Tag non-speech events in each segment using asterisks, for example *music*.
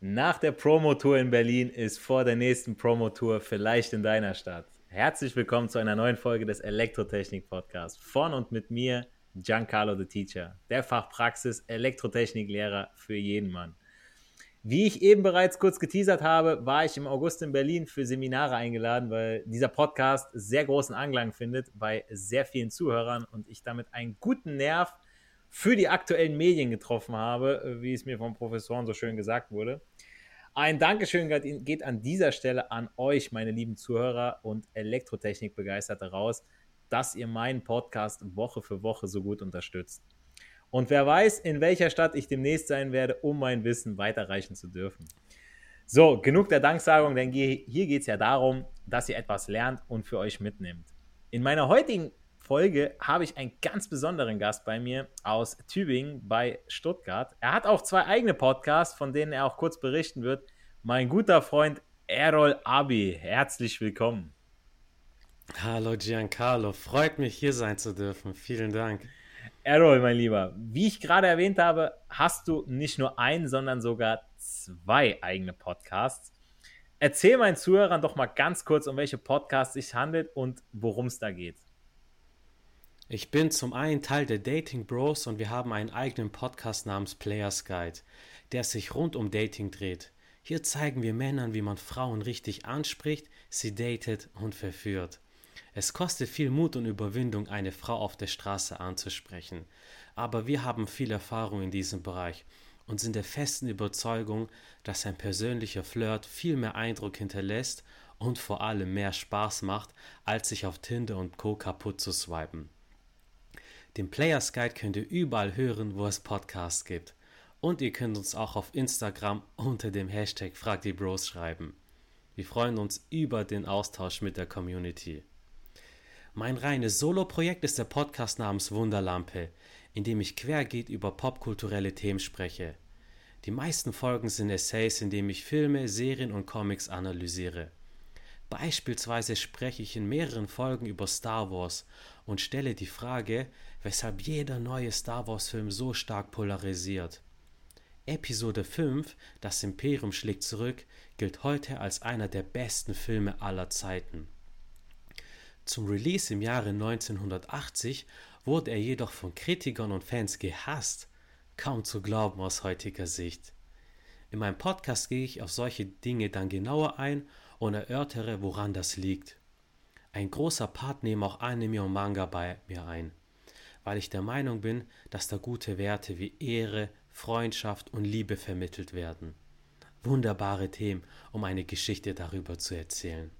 Nach der Promotour in Berlin ist vor der nächsten Promotour vielleicht in deiner Stadt. Herzlich willkommen zu einer neuen Folge des Elektrotechnik Podcasts von und mit mir, Giancarlo the Teacher, der Fachpraxis Elektrotechniklehrer für jeden Mann. Wie ich eben bereits kurz geteasert habe, war ich im August in Berlin für Seminare eingeladen, weil dieser Podcast sehr großen Anklang findet bei sehr vielen Zuhörern und ich damit einen guten Nerv für die aktuellen Medien getroffen habe, wie es mir von Professoren so schön gesagt wurde. Ein Dankeschön geht an dieser Stelle an euch, meine lieben Zuhörer und Elektrotechnik-Begeisterte raus, dass ihr meinen Podcast Woche für Woche so gut unterstützt. Und wer weiß, in welcher Stadt ich demnächst sein werde, um mein Wissen weiterreichen zu dürfen. So, genug der Danksagung, denn hier geht es ja darum, dass ihr etwas lernt und für euch mitnehmt. In meiner heutigen Folge habe ich einen ganz besonderen Gast bei mir aus Tübingen bei Stuttgart. Er hat auch zwei eigene Podcasts, von denen er auch kurz berichten wird. Mein guter Freund Errol Abi, herzlich willkommen. Hallo Giancarlo, freut mich hier sein zu dürfen. Vielen Dank. Errol, mein Lieber, wie ich gerade erwähnt habe, hast du nicht nur einen, sondern sogar zwei eigene Podcasts. Erzähl meinen Zuhörern doch mal ganz kurz, um welche Podcasts es sich handelt und worum es da geht. Ich bin zum einen Teil der Dating Bros und wir haben einen eigenen Podcast namens Players Guide, der sich rund um Dating dreht. Hier zeigen wir Männern, wie man Frauen richtig anspricht, sie datet und verführt. Es kostet viel Mut und Überwindung, eine Frau auf der Straße anzusprechen. Aber wir haben viel Erfahrung in diesem Bereich und sind der festen Überzeugung, dass ein persönlicher Flirt viel mehr Eindruck hinterlässt und vor allem mehr Spaß macht, als sich auf Tinder und Co. kaputt zu swipen. Den Players Guide könnt ihr überall hören, wo es Podcasts gibt. Und ihr könnt uns auch auf Instagram unter dem Hashtag Frag die Bros schreiben. Wir freuen uns über den Austausch mit der Community. Mein reines Solo-Projekt ist der Podcast namens Wunderlampe, in dem ich quergeht über popkulturelle Themen spreche. Die meisten Folgen sind Essays, in denen ich Filme, Serien und Comics analysiere. Beispielsweise spreche ich in mehreren Folgen über Star Wars und stelle die Frage, weshalb jeder neue Star Wars-Film so stark polarisiert. Episode 5, Das Imperium schlägt zurück, gilt heute als einer der besten Filme aller Zeiten. Zum Release im Jahre 1980 wurde er jedoch von Kritikern und Fans gehasst, kaum zu glauben aus heutiger Sicht. In meinem Podcast gehe ich auf solche Dinge dann genauer ein und erörtere, woran das liegt. Ein großer Part nehmen auch Anime und Manga bei mir ein, weil ich der Meinung bin, dass da gute Werte wie Ehre, Freundschaft und Liebe vermittelt werden. Wunderbare Themen, um eine Geschichte darüber zu erzählen.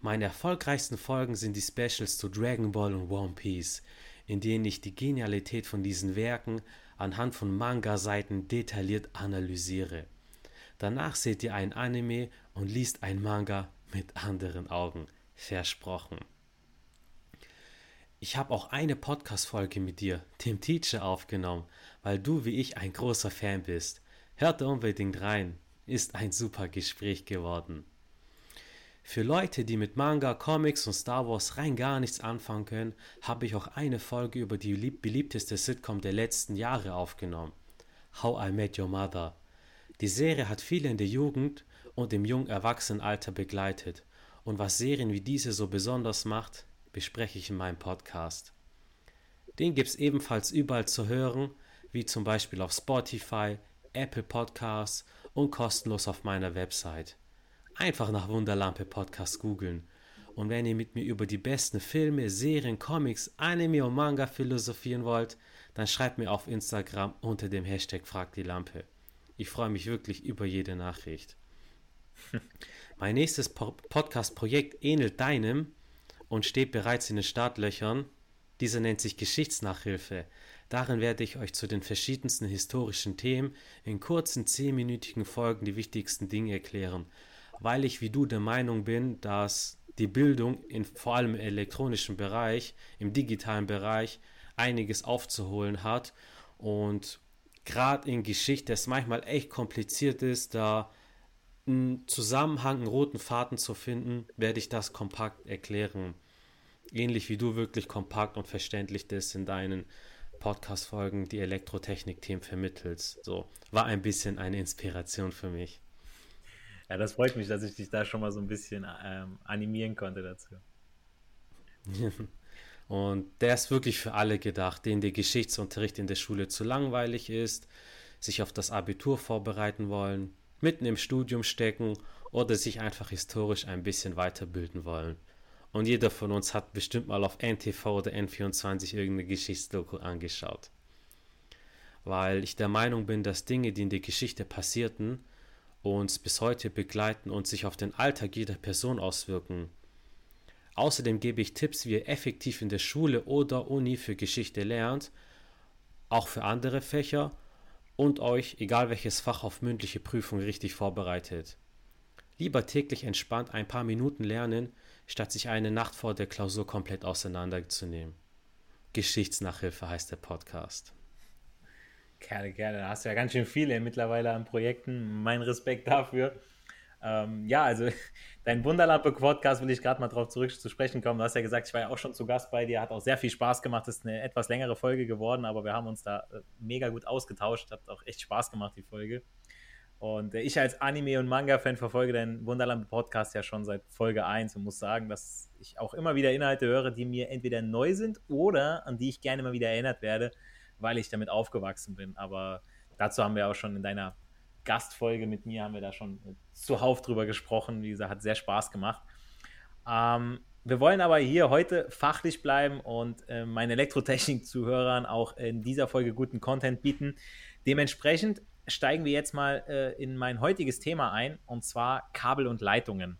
Meine erfolgreichsten Folgen sind die Specials zu Dragon Ball und One Piece, in denen ich die Genialität von diesen Werken anhand von Manga-Seiten detailliert analysiere. Danach seht ihr ein Anime und liest ein Manga mit anderen Augen. Versprochen. Ich habe auch eine Podcast-Folge mit dir, dem Teacher, aufgenommen, weil du wie ich ein großer Fan bist. Hört unbedingt rein. Ist ein super Gespräch geworden. Für Leute, die mit Manga, Comics und Star Wars rein gar nichts anfangen können, habe ich auch eine Folge über die beliebteste Sitcom der letzten Jahre aufgenommen. How I Met Your Mother. Die Serie hat viele in der Jugend und im jungen Erwachsenenalter begleitet. Und was Serien wie diese so besonders macht, bespreche ich in meinem Podcast. Den gibt es ebenfalls überall zu hören, wie zum Beispiel auf Spotify, Apple Podcasts und kostenlos auf meiner Website. Einfach nach Wunderlampe Podcast googeln. Und wenn ihr mit mir über die besten Filme, Serien, Comics, Anime und Manga philosophieren wollt, dann schreibt mir auf Instagram unter dem Hashtag Frag die Lampe. Ich freue mich wirklich über jede Nachricht. *laughs* mein nächstes po Podcast-Projekt ähnelt deinem und steht bereits in den Startlöchern. Dieser nennt sich Geschichtsnachhilfe. Darin werde ich euch zu den verschiedensten historischen Themen in kurzen zehnminütigen Folgen die wichtigsten Dinge erklären weil ich wie du der Meinung bin, dass die Bildung in vor allem im elektronischen Bereich, im digitalen Bereich einiges aufzuholen hat und gerade in Geschichte es manchmal echt kompliziert ist, da einen Zusammenhang, einen roten Faden zu finden, werde ich das kompakt erklären. Ähnlich wie du wirklich kompakt und verständlich das in deinen Podcast-Folgen die Elektrotechnik-Themen vermittelst. So, war ein bisschen eine Inspiration für mich. Ja, das freut mich, dass ich dich da schon mal so ein bisschen ähm, animieren konnte dazu. *laughs* Und der ist wirklich für alle gedacht, denen der Geschichtsunterricht in der Schule zu langweilig ist, sich auf das Abitur vorbereiten wollen, mitten im Studium stecken oder sich einfach historisch ein bisschen weiterbilden wollen. Und jeder von uns hat bestimmt mal auf NTV oder N24 irgendeine Geschichtsdoku angeschaut. Weil ich der Meinung bin, dass Dinge, die in der Geschichte passierten, uns bis heute begleiten und sich auf den Alltag jeder Person auswirken. Außerdem gebe ich Tipps, wie ihr effektiv in der Schule oder Uni für Geschichte lernt, auch für andere Fächer und euch, egal welches Fach, auf mündliche Prüfung richtig vorbereitet. Lieber täglich entspannt ein paar Minuten lernen, statt sich eine Nacht vor der Klausur komplett auseinanderzunehmen. Geschichtsnachhilfe heißt der Podcast. Gerne, gerne. Da hast du ja ganz schön viele mittlerweile an Projekten. Mein Respekt dafür. Ähm, ja, also *laughs* dein Wunderlampe-Podcast will ich gerade mal drauf zurück zu sprechen kommen. Du hast ja gesagt, ich war ja auch schon zu Gast bei dir, hat auch sehr viel Spaß gemacht. Das ist eine etwas längere Folge geworden, aber wir haben uns da äh, mega gut ausgetauscht. Hat auch echt Spaß gemacht, die Folge. Und äh, ich als Anime- und Manga-Fan verfolge deinen Wunderlampe-Podcast ja schon seit Folge 1 und muss sagen, dass ich auch immer wieder Inhalte höre, die mir entweder neu sind oder an die ich gerne mal wieder erinnert werde weil ich damit aufgewachsen bin. Aber dazu haben wir auch schon in deiner Gastfolge mit mir, haben wir da schon zuhauf drüber gesprochen. Wie gesagt, hat sehr Spaß gemacht. Ähm, wir wollen aber hier heute fachlich bleiben und äh, meinen Elektrotechnik-Zuhörern auch in dieser Folge guten Content bieten. Dementsprechend steigen wir jetzt mal äh, in mein heutiges Thema ein, und zwar Kabel und Leitungen.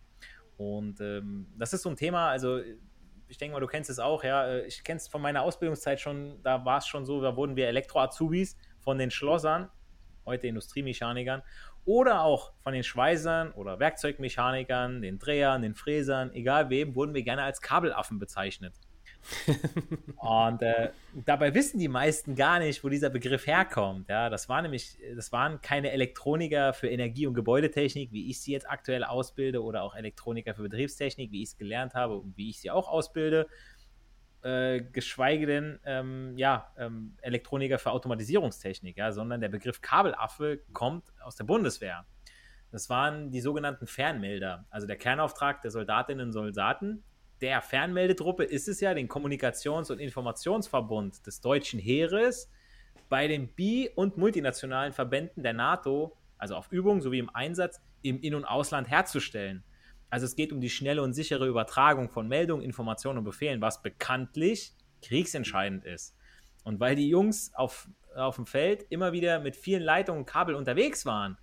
Und ähm, das ist so ein Thema, also ich denke mal, du kennst es auch, ja. Äh, ich kenne es von meiner Ausbildungszeit schon, da war es schon so, da wurden wir Elektro-Azubis von den Schlossern, heute Industriemechanikern, oder auch von den Schweißern oder Werkzeugmechanikern, den Drehern, den Fräsern, egal wem, wurden wir gerne als Kabelaffen bezeichnet *laughs* und äh, dabei wissen die meisten gar nicht, wo dieser Begriff herkommt. Ja, das war nämlich, das waren keine Elektroniker für Energie- und Gebäudetechnik, wie ich sie jetzt aktuell ausbilde, oder auch Elektroniker für Betriebstechnik, wie ich es gelernt habe und wie ich sie auch ausbilde. Äh, geschweige denn ähm, ja, ähm, Elektroniker für Automatisierungstechnik, ja, sondern der Begriff Kabelaffe kommt aus der Bundeswehr. Das waren die sogenannten Fernmelder, also der Kernauftrag der Soldatinnen und Soldaten, der Fernmeldetruppe ist es ja, den Kommunikations- und Informationsverbund des deutschen Heeres, bei den bi- und multinationalen Verbänden der NATO, also auf Übung sowie im Einsatz im In- und Ausland herzustellen. Also es geht um die schnelle und sichere Übertragung von Meldungen, Informationen und Befehlen, was bekanntlich kriegsentscheidend ist. Und weil die Jungs auf, auf dem Feld immer wieder mit vielen Leitungen und Kabel unterwegs waren,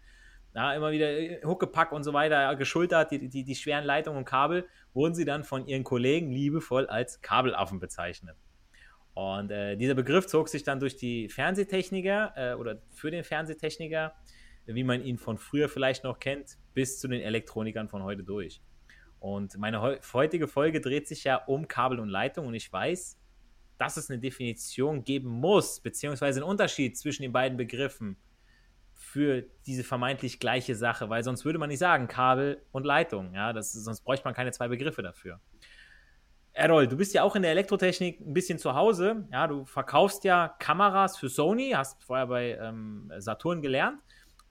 ja, immer wieder äh, Huckepack und so weiter geschultert, die, die, die schweren Leitungen und Kabel, wurden sie dann von ihren Kollegen liebevoll als Kabelaffen bezeichnet. Und äh, dieser Begriff zog sich dann durch die Fernsehtechniker äh, oder für den Fernsehtechniker, wie man ihn von früher vielleicht noch kennt, bis zu den Elektronikern von heute durch. Und meine heutige Folge dreht sich ja um Kabel und Leitung und ich weiß, dass es eine Definition geben muss, beziehungsweise einen Unterschied zwischen den beiden Begriffen für diese vermeintlich gleiche Sache, weil sonst würde man nicht sagen Kabel und Leitung. Ja, das, sonst bräuchte man keine zwei Begriffe dafür. Errol, du bist ja auch in der Elektrotechnik ein bisschen zu Hause. Ja, du verkaufst ja Kameras für Sony, hast vorher bei ähm, Saturn gelernt.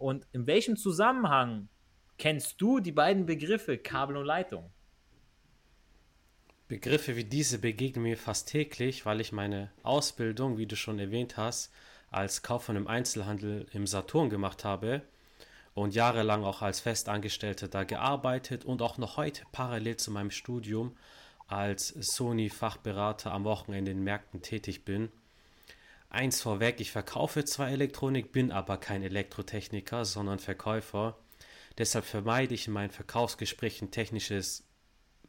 Und in welchem Zusammenhang kennst du die beiden Begriffe Kabel und Leitung? Begriffe wie diese begegnen mir fast täglich, weil ich meine Ausbildung, wie du schon erwähnt hast, als Kaufmann im Einzelhandel im Saturn gemacht habe und jahrelang auch als Festangestellter da gearbeitet und auch noch heute parallel zu meinem Studium als Sony-Fachberater am Wochenende in Märkten tätig bin. Eins vorweg, ich verkaufe zwar Elektronik, bin aber kein Elektrotechniker, sondern Verkäufer. Deshalb vermeide ich in meinen Verkaufsgesprächen technisches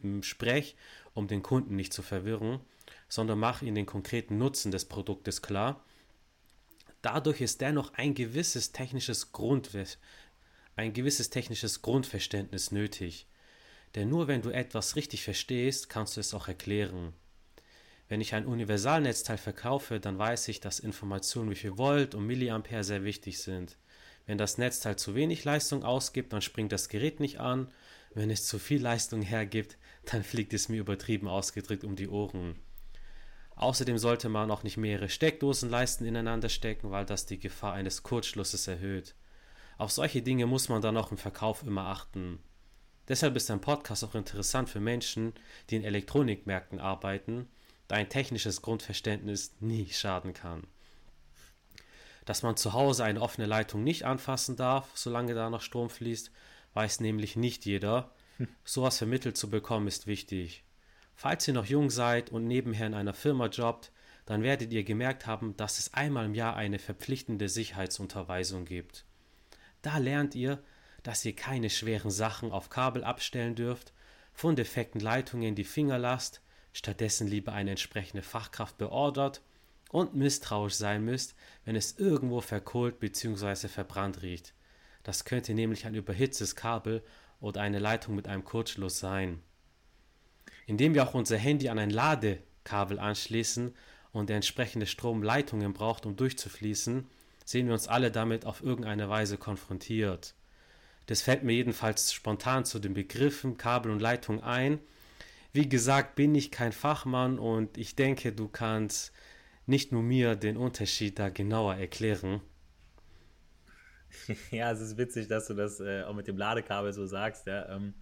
hm, Sprech, um den Kunden nicht zu verwirren, sondern mache ihnen den konkreten Nutzen des Produktes klar. Dadurch ist dennoch ein gewisses technisches Grundwe ein gewisses technisches Grundverständnis nötig. Denn nur wenn du etwas richtig verstehst, kannst du es auch erklären. Wenn ich ein Universalnetzteil verkaufe, dann weiß ich, dass Informationen wie viel Volt und Milliampere sehr wichtig sind. Wenn das Netzteil zu wenig Leistung ausgibt, dann springt das Gerät nicht an. Wenn es zu viel Leistung hergibt, dann fliegt es mir übertrieben ausgedrückt um die Ohren. Außerdem sollte man auch nicht mehrere Steckdosenleisten ineinander stecken, weil das die Gefahr eines Kurzschlusses erhöht. Auf solche Dinge muss man dann auch im Verkauf immer achten. Deshalb ist ein Podcast auch interessant für Menschen, die in Elektronikmärkten arbeiten, da ein technisches Grundverständnis nie schaden kann. Dass man zu Hause eine offene Leitung nicht anfassen darf, solange da noch Strom fließt, weiß nämlich nicht jeder. Hm. Sowas vermittelt zu bekommen ist wichtig. Falls ihr noch jung seid und nebenher in einer Firma jobbt, dann werdet ihr gemerkt haben, dass es einmal im Jahr eine verpflichtende Sicherheitsunterweisung gibt. Da lernt ihr, dass ihr keine schweren Sachen auf Kabel abstellen dürft, von defekten Leitungen die Finger lasst, stattdessen lieber eine entsprechende Fachkraft beordert und misstrauisch sein müsst, wenn es irgendwo verkohlt bzw. verbrannt riecht. Das könnte nämlich ein überhitztes Kabel oder eine Leitung mit einem Kurzschluss sein. Indem wir auch unser Handy an ein Ladekabel anschließen und der entsprechende Strom Leitungen braucht, um durchzufließen, sehen wir uns alle damit auf irgendeine Weise konfrontiert. Das fällt mir jedenfalls spontan zu den Begriffen Kabel und Leitung ein. Wie gesagt, bin ich kein Fachmann und ich denke, du kannst nicht nur mir den Unterschied da genauer erklären. *laughs* Ja, es ist witzig, dass du das äh, auch mit dem Ladekabel so sagst. Ja. Ähm,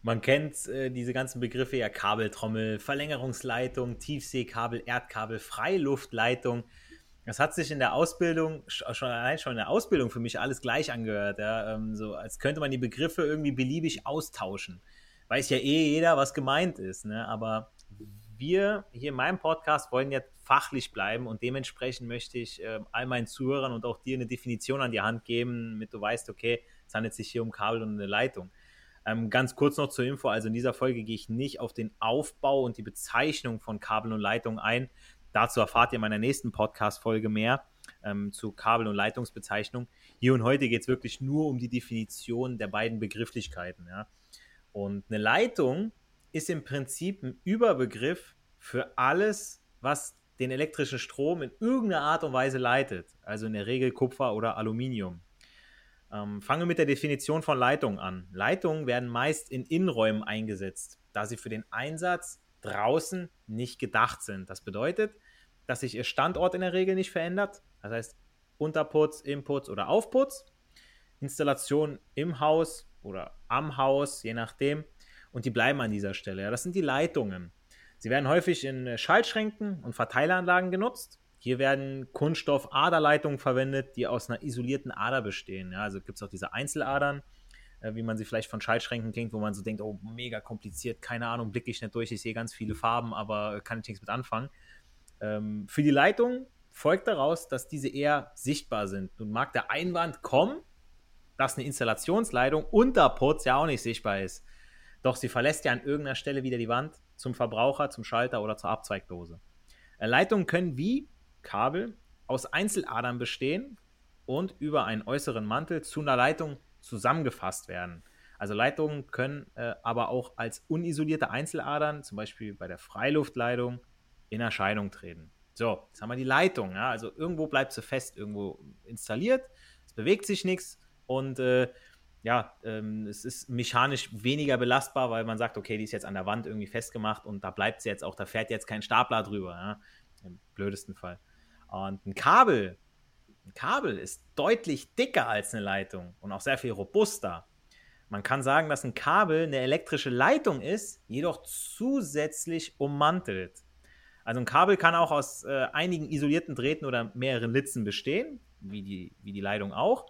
man kennt äh, diese ganzen Begriffe ja Kabeltrommel, Verlängerungsleitung, Tiefseekabel, Erdkabel, Freiluftleitung. Das hat sich in der Ausbildung, schon allein schon in der Ausbildung für mich alles gleich angehört. Ja? Ähm, so als könnte man die Begriffe irgendwie beliebig austauschen. Weiß ja eh jeder, was gemeint ist. Ne? Aber wir hier in meinem Podcast wollen ja fachlich bleiben und dementsprechend möchte ich äh, all meinen Zuhörern und auch dir eine Definition an die Hand geben, damit du weißt, okay, es handelt sich hier um Kabel und eine Leitung. Ähm, ganz kurz noch zur Info, also in dieser Folge gehe ich nicht auf den Aufbau und die Bezeichnung von Kabel und Leitung ein. Dazu erfahrt ihr in meiner nächsten Podcast-Folge mehr ähm, zu Kabel- und Leitungsbezeichnung. Hier und heute geht es wirklich nur um die Definition der beiden Begrifflichkeiten. Ja. Und eine Leitung ist im Prinzip ein Überbegriff für alles, was den elektrischen Strom in irgendeiner Art und Weise leitet. Also in der Regel Kupfer oder Aluminium. Ähm, fangen wir mit der Definition von Leitung an. Leitungen werden meist in Innenräumen eingesetzt, da sie für den Einsatz draußen nicht gedacht sind. Das bedeutet, dass sich ihr Standort in der Regel nicht verändert. Das heißt, Unterputz, Inputz oder Aufputz. Installation im Haus oder am Haus, je nachdem und die bleiben an dieser Stelle. Ja, das sind die Leitungen. Sie werden häufig in Schaltschränken und Verteileranlagen genutzt. Hier werden Kunststoff-Aderleitungen verwendet, die aus einer isolierten Ader bestehen. Ja, also gibt es auch diese Einzeladern, äh, wie man sie vielleicht von Schaltschränken kennt, wo man so denkt, oh, mega kompliziert, keine Ahnung, blicke ich nicht durch, ich sehe ganz viele Farben, aber kann ich nichts mit anfangen. Ähm, für die Leitung folgt daraus, dass diese eher sichtbar sind. Nun mag der Einwand kommen, dass eine Installationsleitung unter Putz ja auch nicht sichtbar ist. Doch sie verlässt ja an irgendeiner Stelle wieder die Wand zum Verbraucher, zum Schalter oder zur Abzweigdose. Äh, Leitungen können wie Kabel aus Einzeladern bestehen und über einen äußeren Mantel zu einer Leitung zusammengefasst werden. Also Leitungen können äh, aber auch als unisolierte Einzeladern, zum Beispiel bei der Freiluftleitung, in Erscheinung treten. So, jetzt haben wir die Leitung. Ja? Also irgendwo bleibt sie fest, irgendwo installiert. Es bewegt sich nichts und äh, ja, ähm, es ist mechanisch weniger belastbar, weil man sagt, okay, die ist jetzt an der Wand irgendwie festgemacht und da bleibt sie jetzt auch, da fährt jetzt kein Stapler drüber, ja? im blödesten Fall. Und ein Kabel, ein Kabel ist deutlich dicker als eine Leitung und auch sehr viel robuster. Man kann sagen, dass ein Kabel eine elektrische Leitung ist, jedoch zusätzlich ummantelt. Also ein Kabel kann auch aus äh, einigen isolierten Drähten oder mehreren Litzen bestehen, wie die, wie die Leitung auch.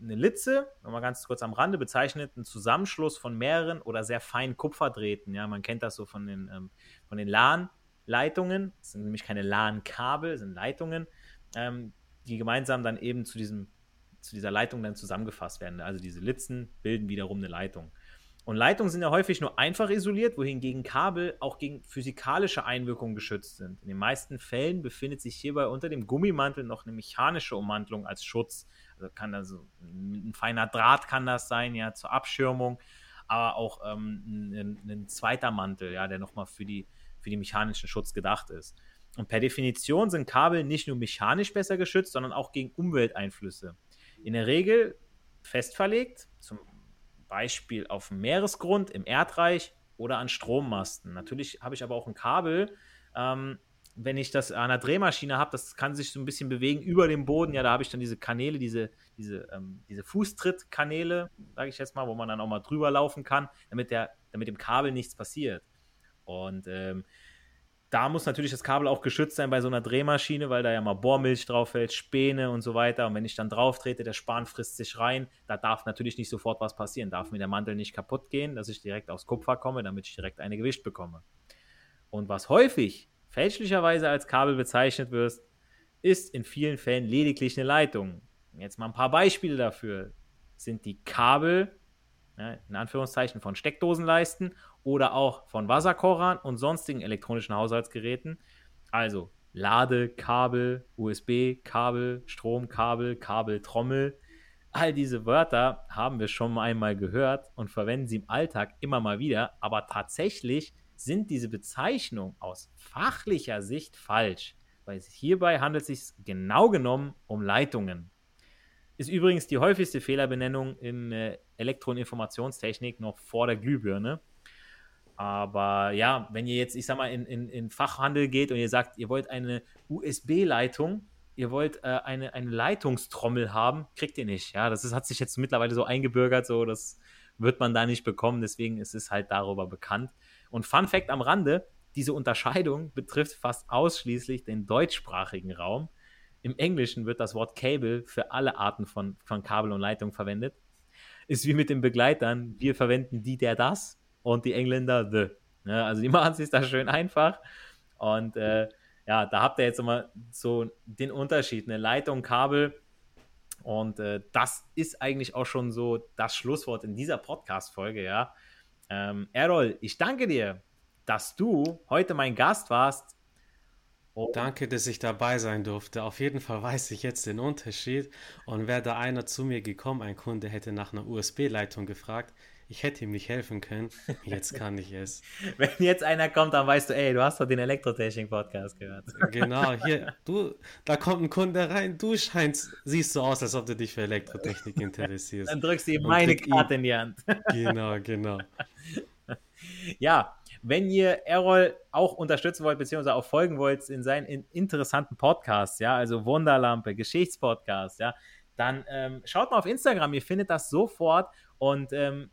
Eine Litze, nochmal ganz kurz am Rande, bezeichnet einen Zusammenschluss von mehreren oder sehr feinen Kupferdrähten. Ja, man kennt das so von den, ähm, den LAN-Leitungen. Das sind nämlich keine LAN-Kabel, sind Leitungen, ähm, die gemeinsam dann eben zu, diesem, zu dieser Leitung dann zusammengefasst werden. Also diese Litzen bilden wiederum eine Leitung. Und Leitungen sind ja häufig nur einfach isoliert, wohingegen Kabel auch gegen physikalische Einwirkungen geschützt sind. In den meisten Fällen befindet sich hierbei unter dem Gummimantel noch eine mechanische Ummantelung als Schutz. Also kann also ein feiner Draht kann das sein, ja, zur Abschirmung, aber auch ähm, ein, ein, zweiter Mantel, ja, der nochmal für die, für die mechanischen Schutz gedacht ist. Und per Definition sind Kabel nicht nur mechanisch besser geschützt, sondern auch gegen Umwelteinflüsse. In der Regel fest verlegt, zum Beispiel auf dem Meeresgrund, im Erdreich oder an Strommasten. Natürlich habe ich aber auch ein Kabel. Ähm, wenn ich das an einer Drehmaschine habe, das kann sich so ein bisschen bewegen über dem Boden. Ja, da habe ich dann diese Kanäle, diese, diese, ähm, diese Fußtrittkanäle, sage ich jetzt mal, wo man dann auch mal drüber laufen kann, damit, der, damit dem Kabel nichts passiert. Und ähm, da muss natürlich das Kabel auch geschützt sein bei so einer Drehmaschine, weil da ja mal Bohrmilch drauf fällt, Späne und so weiter. Und wenn ich dann drauf trete, der Span frisst sich rein. Da darf natürlich nicht sofort was passieren. Darf mir der Mantel nicht kaputt gehen, dass ich direkt aufs Kupfer komme, damit ich direkt eine Gewicht bekomme. Und was häufig fälschlicherweise als Kabel bezeichnet wird, ist in vielen Fällen lediglich eine Leitung. Jetzt mal ein paar Beispiele dafür. Sind die Kabel, ja, in Anführungszeichen, von Steckdosenleisten oder auch von Wasserkochern und sonstigen elektronischen Haushaltsgeräten. Also Ladekabel, USB-Kabel, Stromkabel, Kabeltrommel. All diese Wörter haben wir schon einmal gehört und verwenden sie im Alltag immer mal wieder, aber tatsächlich sind diese Bezeichnungen aus fachlicher Sicht falsch, weil hierbei handelt es sich genau genommen um Leitungen. Ist übrigens die häufigste Fehlerbenennung in äh, Elektro- und Informationstechnik noch vor der Glühbirne. Aber ja, wenn ihr jetzt, ich sag mal, in, in, in Fachhandel geht und ihr sagt, ihr wollt eine USB-Leitung, ihr wollt äh, eine, eine Leitungstrommel haben, kriegt ihr nicht. Ja, das ist, hat sich jetzt mittlerweile so eingebürgert, so das wird man da nicht bekommen. Deswegen ist es halt darüber bekannt. Und Fun Fact am Rande: Diese Unterscheidung betrifft fast ausschließlich den deutschsprachigen Raum. Im Englischen wird das Wort Cable für alle Arten von, von Kabel und Leitung verwendet. Ist wie mit den Begleitern. Wir verwenden die, der, das und die Engländer The. Ja, also die *laughs* machen es sich da schön einfach. Und äh, ja, da habt ihr jetzt immer so den Unterschied, eine Leitung, Kabel. Und äh, das ist eigentlich auch schon so das Schlusswort in dieser Podcast-Folge, ja. Ähm, Errol, ich danke dir, dass du heute mein Gast warst. Oh. Danke, dass ich dabei sein durfte. Auf jeden Fall weiß ich jetzt den Unterschied. Und wäre da einer zu mir gekommen, ein Kunde hätte nach einer USB-Leitung gefragt, ich hätte ihm nicht helfen können. Jetzt kann ich es. *laughs* Wenn jetzt einer kommt, dann weißt du, ey, du hast doch den Elektrotechnik-Podcast gehört. Genau, hier, *laughs* du, da kommt ein Kunde rein, du scheinst, siehst so aus, als ob du dich für Elektrotechnik interessierst. Dann drückst du ihm meine Karte in die Hand. *laughs* Genau, genau. Ja, wenn ihr Errol auch unterstützen wollt, beziehungsweise auch folgen wollt in seinen interessanten Podcasts, ja, also Wunderlampe, Geschichtspodcast, ja, dann ähm, schaut mal auf Instagram, ihr findet das sofort und ähm,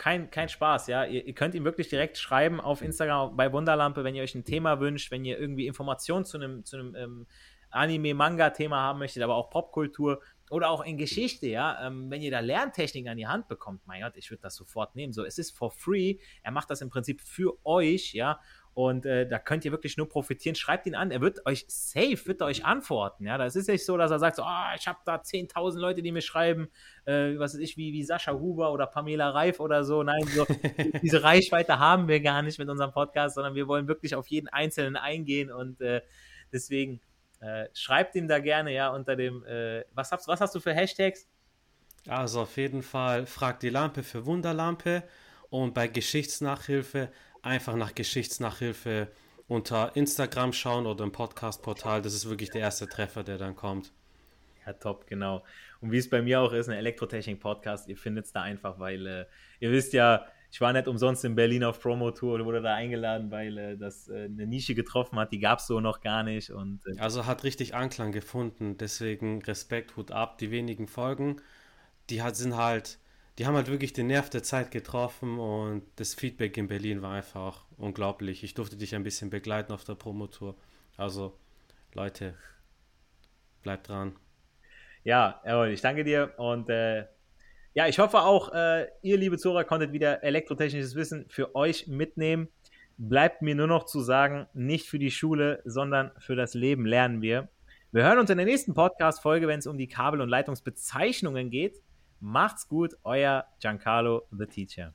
kein, kein Spaß, ja. Ihr, ihr, könnt ihm wirklich direkt schreiben auf Instagram bei Wunderlampe, wenn ihr euch ein Thema wünscht, wenn ihr irgendwie Informationen zu einem, zu einem ähm, Anime-Manga-Thema haben möchtet, aber auch Popkultur oder auch in Geschichte, ja. Ähm, wenn ihr da Lerntechniken an die Hand bekommt, mein Gott, ich würde das sofort nehmen. So, es ist for free. Er macht das im Prinzip für euch, ja. Und äh, da könnt ihr wirklich nur profitieren. Schreibt ihn an. Er wird euch safe, wird euch antworten. Ja, das ist nicht so, dass er sagt, so, oh, ich habe da 10.000 Leute, die mir schreiben, äh, was weiß ich, wie, wie Sascha Huber oder Pamela Reif oder so. Nein, so, *laughs* diese Reichweite haben wir gar nicht mit unserem Podcast, sondern wir wollen wirklich auf jeden Einzelnen eingehen. Und äh, deswegen äh, schreibt ihm da gerne, ja, unter dem, äh, was, hast, was hast du für Hashtags? Also auf jeden Fall fragt die Lampe für Wunderlampe und bei Geschichtsnachhilfe einfach nach Geschichtsnachhilfe unter Instagram schauen oder im Podcast-Portal. Das ist wirklich der erste Treffer, der dann kommt. Ja, top, genau. Und wie es bei mir auch ist, ein Elektrotechnik-Podcast, ihr findet es da einfach, weil äh, ihr wisst ja, ich war nicht umsonst in Berlin auf Promo-Tour oder wurde da eingeladen, weil äh, das äh, eine Nische getroffen hat, die gab es so noch gar nicht. Und, äh, also hat richtig Anklang gefunden, deswegen Respekt, Hut ab. Die wenigen Folgen, die hat, sind halt, die haben halt wirklich den Nerv der Zeit getroffen und das Feedback in Berlin war einfach unglaublich. Ich durfte dich ein bisschen begleiten auf der Promotour. Also, Leute, bleibt dran. Ja, Errol, ich danke dir und äh, ja, ich hoffe auch, äh, ihr, liebe Zuhörer, konntet wieder elektrotechnisches Wissen für euch mitnehmen. Bleibt mir nur noch zu sagen, nicht für die Schule, sondern für das Leben lernen wir. Wir hören uns in der nächsten Podcast-Folge, wenn es um die Kabel- und Leitungsbezeichnungen geht. Macht's gut, euer Giancarlo, the Teacher.